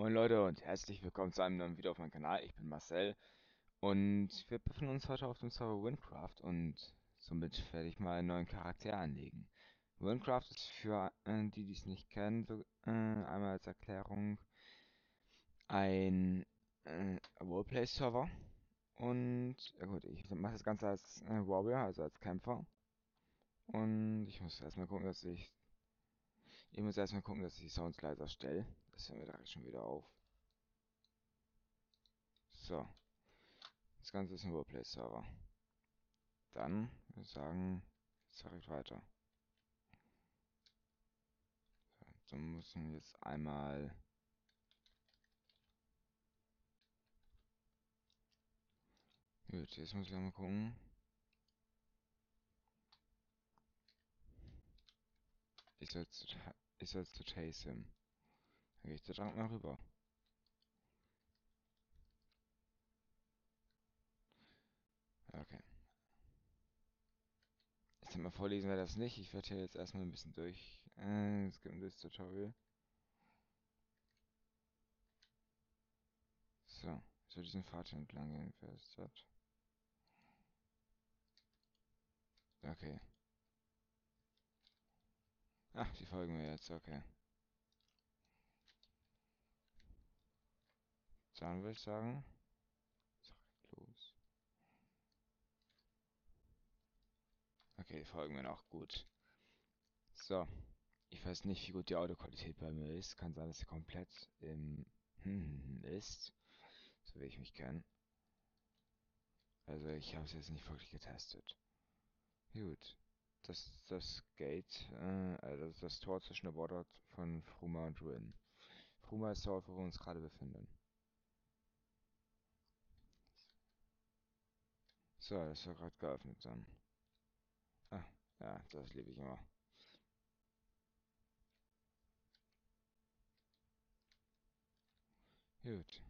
Moin Leute und herzlich willkommen zu einem neuen Video auf meinem Kanal. Ich bin Marcel und wir befinden uns heute auf dem Server Windcraft und somit werde ich mal einen neuen Charakter anlegen. Windcraft ist für äh, die, die es nicht kennen, so, äh, einmal als Erklärung ein äh, Roleplay-Server und ja gut, ich mache das Ganze als äh, Warrior, also als Kämpfer und ich muss erstmal gucken, dass ich ich muss erstmal gucken, dass ich die Sounds leiser stelle. Das hören wir da schon wieder auf. So. Das Ganze ist ein Roleplay-Server. Dann würde ich sagen, direkt weiter. So, dann müssen wir jetzt einmal Gut, jetzt muss ich mal gucken. Ich soll zu, ich soll zu Chase him. Dann gehe ich zu Drang mal rüber. Okay. Ich kann mal vorlesen, wer das nicht. Ich werde hier jetzt erstmal ein bisschen durch. Äh, es gibt ein das Tutorial. So, ich soll diesen Pfad entlang gehen, wer ist das? Okay. Ach, die folgen mir jetzt, okay. Dann würde ich sagen, los. Okay, die folgen mir noch gut. So. Ich weiß nicht, wie gut die Audioqualität bei mir ist. Kann sein, dass sie komplett im hm ist. So wie ich mich kenne. Also ich habe es jetzt nicht wirklich getestet. Gut das, das Gate, äh, also das Tor zwischen der Border von Fruma und Ruin. Fruma ist der Ort, wo wir uns gerade befinden. So, das war gerade geöffnet dann. Ah, ja, das liebe ich immer. Gut.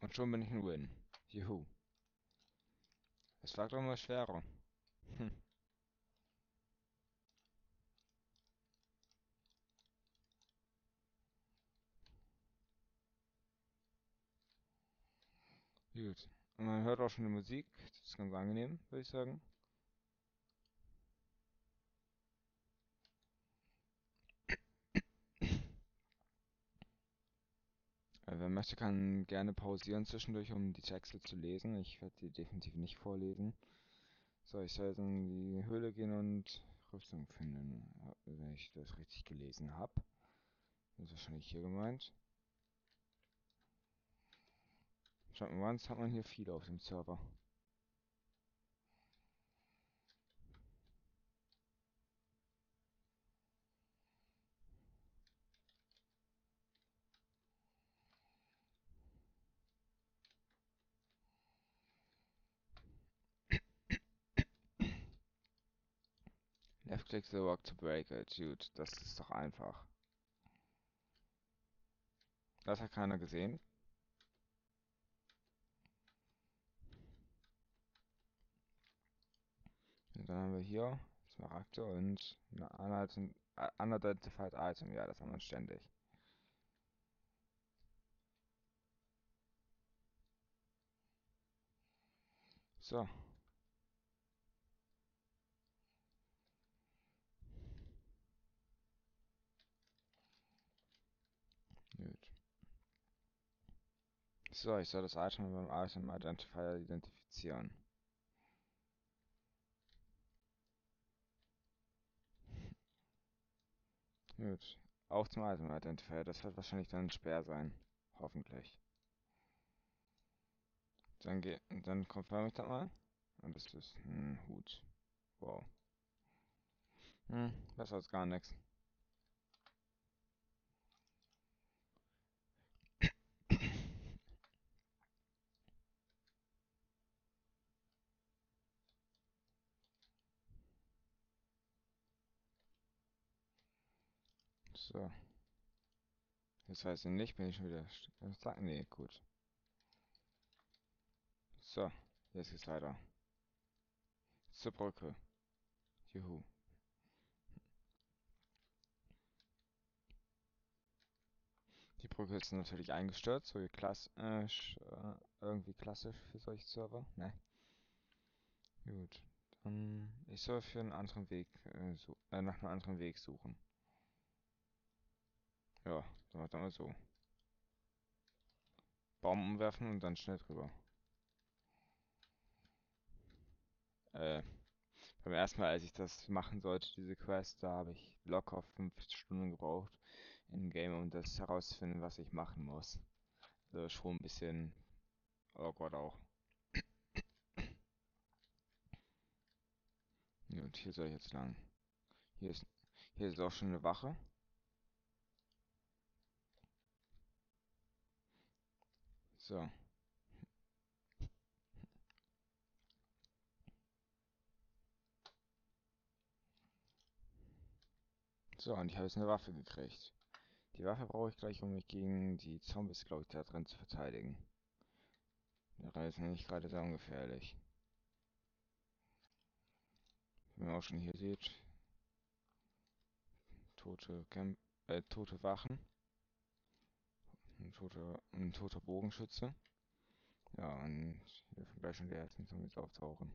Und schon bin ich ein Win. Juhu. Es war doch immer schwerer. Hm. Gut. Und man hört auch schon die Musik. Das ist ganz angenehm, würde ich sagen. Äh, wer möchte, kann gerne pausieren zwischendurch, um die Texte zu lesen. Ich werde die definitiv nicht vorlesen. So, ich soll jetzt in die Höhle gehen und Rüstung finden, wenn ich das richtig gelesen habe. Das ist wahrscheinlich hier gemeint. Schaut mal, hat man hier viele auf dem Server. Click the rock to break it. Gut, das ist doch einfach. Das hat keiner gesehen. Und dann haben wir hier Smaragde und eine unidentified Item. Ja, das haben wir ständig. So. So, ich soll das Item beim Item Identifier identifizieren. Gut. Auch zum Item Identifier. Das wird wahrscheinlich dann ein Sperr sein. Hoffentlich. Dann geht, dann confirm ich das mal. Und das ist ein Hut. Wow. Hm, besser als gar nichts. So. Jetzt weiß ich nicht, bin ich schon wieder... Nee, gut. So, jetzt geht's weiter. Zur Brücke. Juhu. Brücke ist natürlich eingestürzt, so wie klassisch, äh, irgendwie klassisch für solche Server. Ne. Gut. Dann, ich soll für einen anderen Weg, äh, so, äh, nach einem anderen Weg suchen. Ja, dann wir so. Baum umwerfen und dann schnell drüber. Äh, beim ersten Mal, als ich das machen sollte, diese Quest, da habe ich locker 5 Stunden gebraucht in Game, um das herauszufinden, was ich machen muss. Also schon ein bisschen awkward auch. Und hier soll ich jetzt lang. Hier ist, hier ist auch schon eine Wache. So. So, und ich habe jetzt eine Waffe gekriegt. Die Waffe brauche ich gleich, um mich gegen die Zombies, glaube ich, da drin zu verteidigen. Der ist nämlich gerade sehr ungefährlich. Wie man auch schon hier sieht. Tote Camp äh, tote Wachen. Ein toter, ein toter Bogenschütze. Ja, und hier gleich schon die ersten Zombies auftauchen.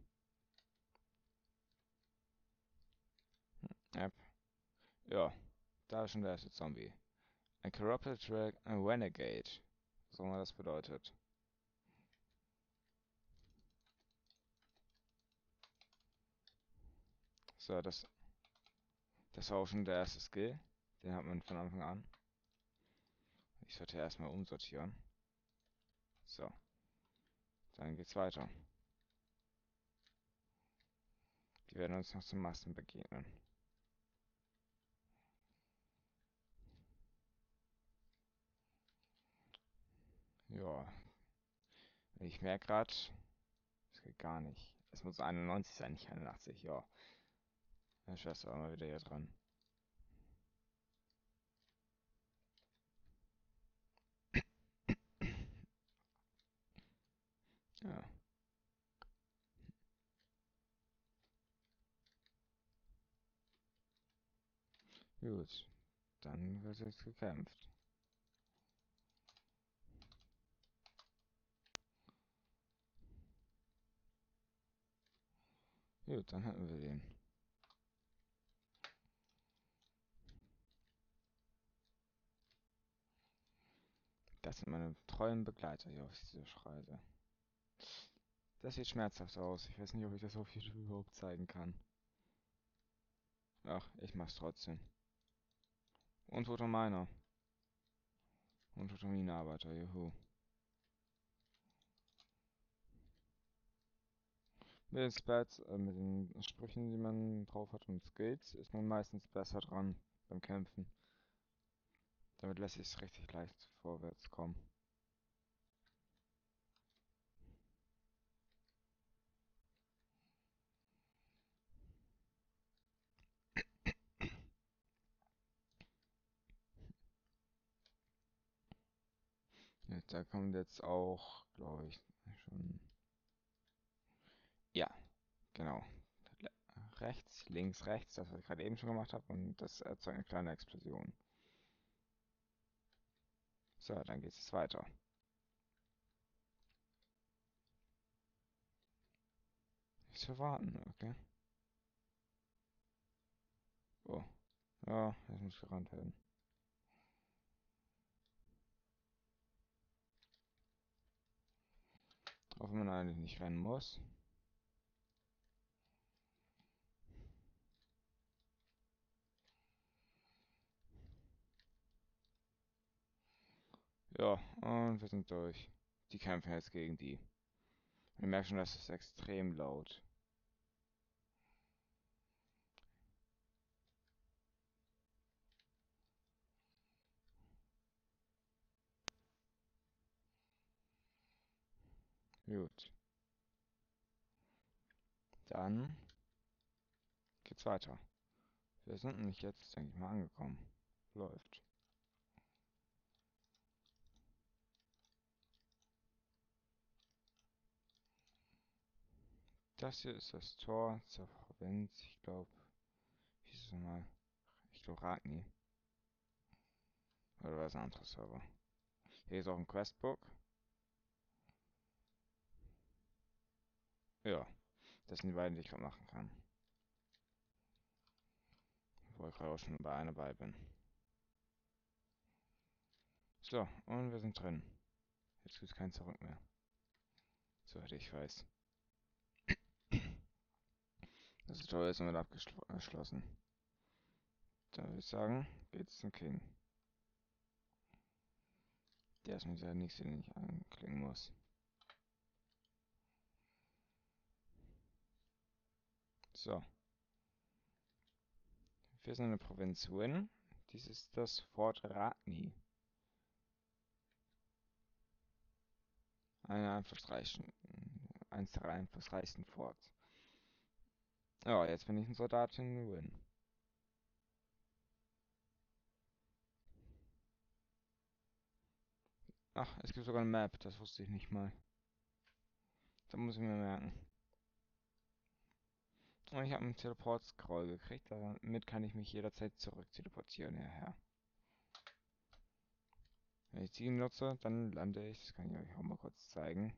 Hm, yep. Ja, da ist schon der erste Zombie. Ein Corrupted Track, ein Renegade. Was auch immer das bedeutet. So, das, das war auch schon der erste Skill. Den hat man von Anfang an. Ich sollte erstmal umsortieren. So. Dann geht's weiter. Die werden uns noch zum Masten begegnen. Ja. Ich merke gerade, es geht gar nicht. Es muss 91 sein, nicht 81, ja. Meine Schwester war mal wieder hier dran. Ja. Gut. Dann wird jetzt gekämpft. Gut, dann hatten wir den. Das sind meine treuen Begleiter hier auf dieser Reise. Das sieht schmerzhaft aus. Ich weiß nicht, ob ich das auf YouTube überhaupt zeigen kann. Ach, ich mach's trotzdem. Untoter Miner. Untoter Minenarbeiter, juhu. Mit den Spats, äh, mit den Sprüchen, die man drauf hat und Skills, ist man meistens besser dran beim Kämpfen. Damit lässt sich richtig leicht vorwärts kommen. Da kommt jetzt auch, glaube ich, schon. Ja, genau. Rechts, links, rechts, das was ich gerade eben schon gemacht habe und das erzeugt eine kleine Explosion. So, dann geht es weiter. Nicht zu warten, okay. Oh. Ja, jetzt muss gerannt werden. Wenn man eigentlich nicht rennen muss. Ja, und wir sind durch. Die kämpfen jetzt gegen die. Wir merken schon, das ist extrem laut. Gut. Dann geht's weiter. Wir sind nämlich jetzt, denke ich mal, angekommen. Läuft. Das hier ist das Tor zur Provinz. Ich glaube, wie ist es nochmal? Ich glaube Ragni. Oder war es ein anderer Server? Hier ist auch ein Questbook. Ja, das sind die beiden, die ich gerade machen kann. Wo ich gerade auch schon bei einer bei bin. So, und wir sind drin. Jetzt gibt es kein Zurück mehr. Soweit ich weiß. Das ist damit abgeschlossen. Da würde ich sagen, geht's zum King. Der ist mir der nächste, den ich anklicken muss. So. Wir sind in der Provinz Win. Dies ist das Fort Ratni. Eine einflussreichen, eins der einflussreichsten Forts. Ja, jetzt bin ich ein Soldat in Win. Ach, es gibt sogar eine Map, das wusste ich nicht mal. Da muss ich mir merken. Und ich habe einen Teleport-Scroll gekriegt, damit kann ich mich jederzeit zurück teleportieren hierher. Wenn ich die nutze, dann lande ich, das kann ich euch auch mal kurz zeigen.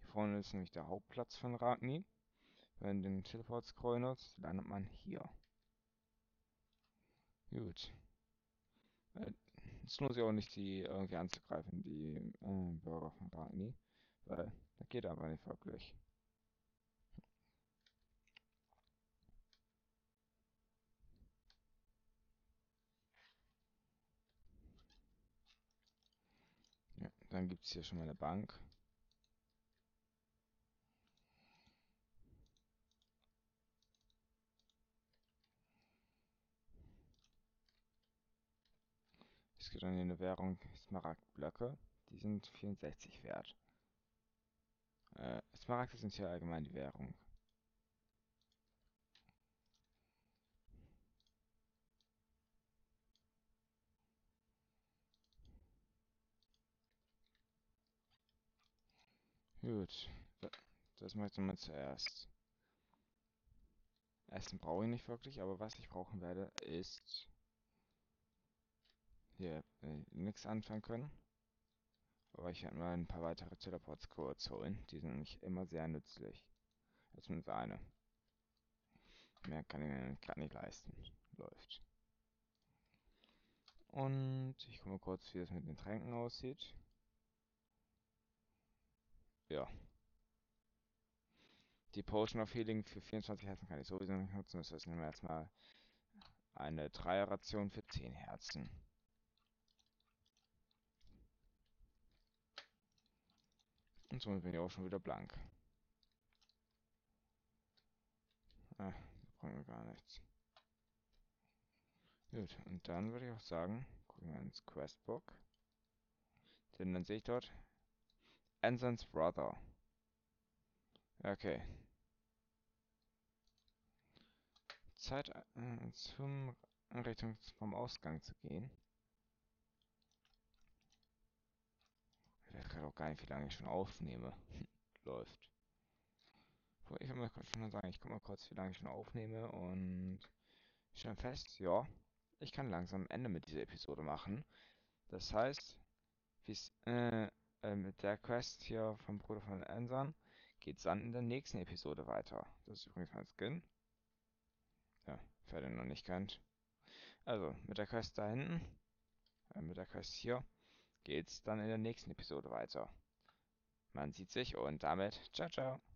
Hier vorne ist nämlich der Hauptplatz von Ragni. Wenn man den Teleport-Scroll nutzt, landet man hier. Gut. Es lohnt sich auch nicht, die irgendwie anzugreifen, die äh, Bürger von Ragni, weil das geht aber nicht wirklich. Ja, dann gibt es hier schon mal eine Bank. Es gibt dann hier eine Währung Smaragdblöcke. Die sind 64 wert. Äh, Smaragde sind hier allgemein die Währung. Gut, das dann mal zuerst. Essen brauche ich nicht wirklich, aber was ich brauchen werde, ist hier nichts anfangen können. Aber ich werde mal ein paar weitere Teleports kurz holen. Die sind nämlich immer sehr nützlich. Zumindest eine. Mehr kann ich mir gerade nicht leisten. Läuft. Und ich gucke mal kurz, wie das mit den Tränken aussieht. Ja. Die Potion of Healing für 24 Herzen kann ich sowieso nicht nutzen. Das heißt, nehmen wir erstmal eine Dreierration für 10 Herzen. Und somit bin ich auch schon wieder blank. Ah, da brauchen wir gar nichts. Gut, und dann würde ich auch sagen, gucken wir ins Questbook. Denn dann sehe ich dort Anson's Brother. Okay. Zeit äh, zum Richtung vom Ausgang zu gehen. Ich weiß gerade auch gar nicht, wie lange ich schon aufnehme. Läuft. Ich will mal schon sagen, ich guck mal kurz, wie lange ich schon aufnehme und ich stelle fest, ja, ich kann langsam ein Ende mit dieser Episode machen. Das heißt, wie es äh, äh, mit der Quest hier vom Bruder von Ansan geht es dann in der nächsten Episode weiter. Das ist übrigens mein Skin. Ja, wer den noch nicht kennt. Also, mit der Quest da hinten, äh, mit der Quest hier, geht's dann in der nächsten Episode weiter. Man sieht sich und damit ciao ciao.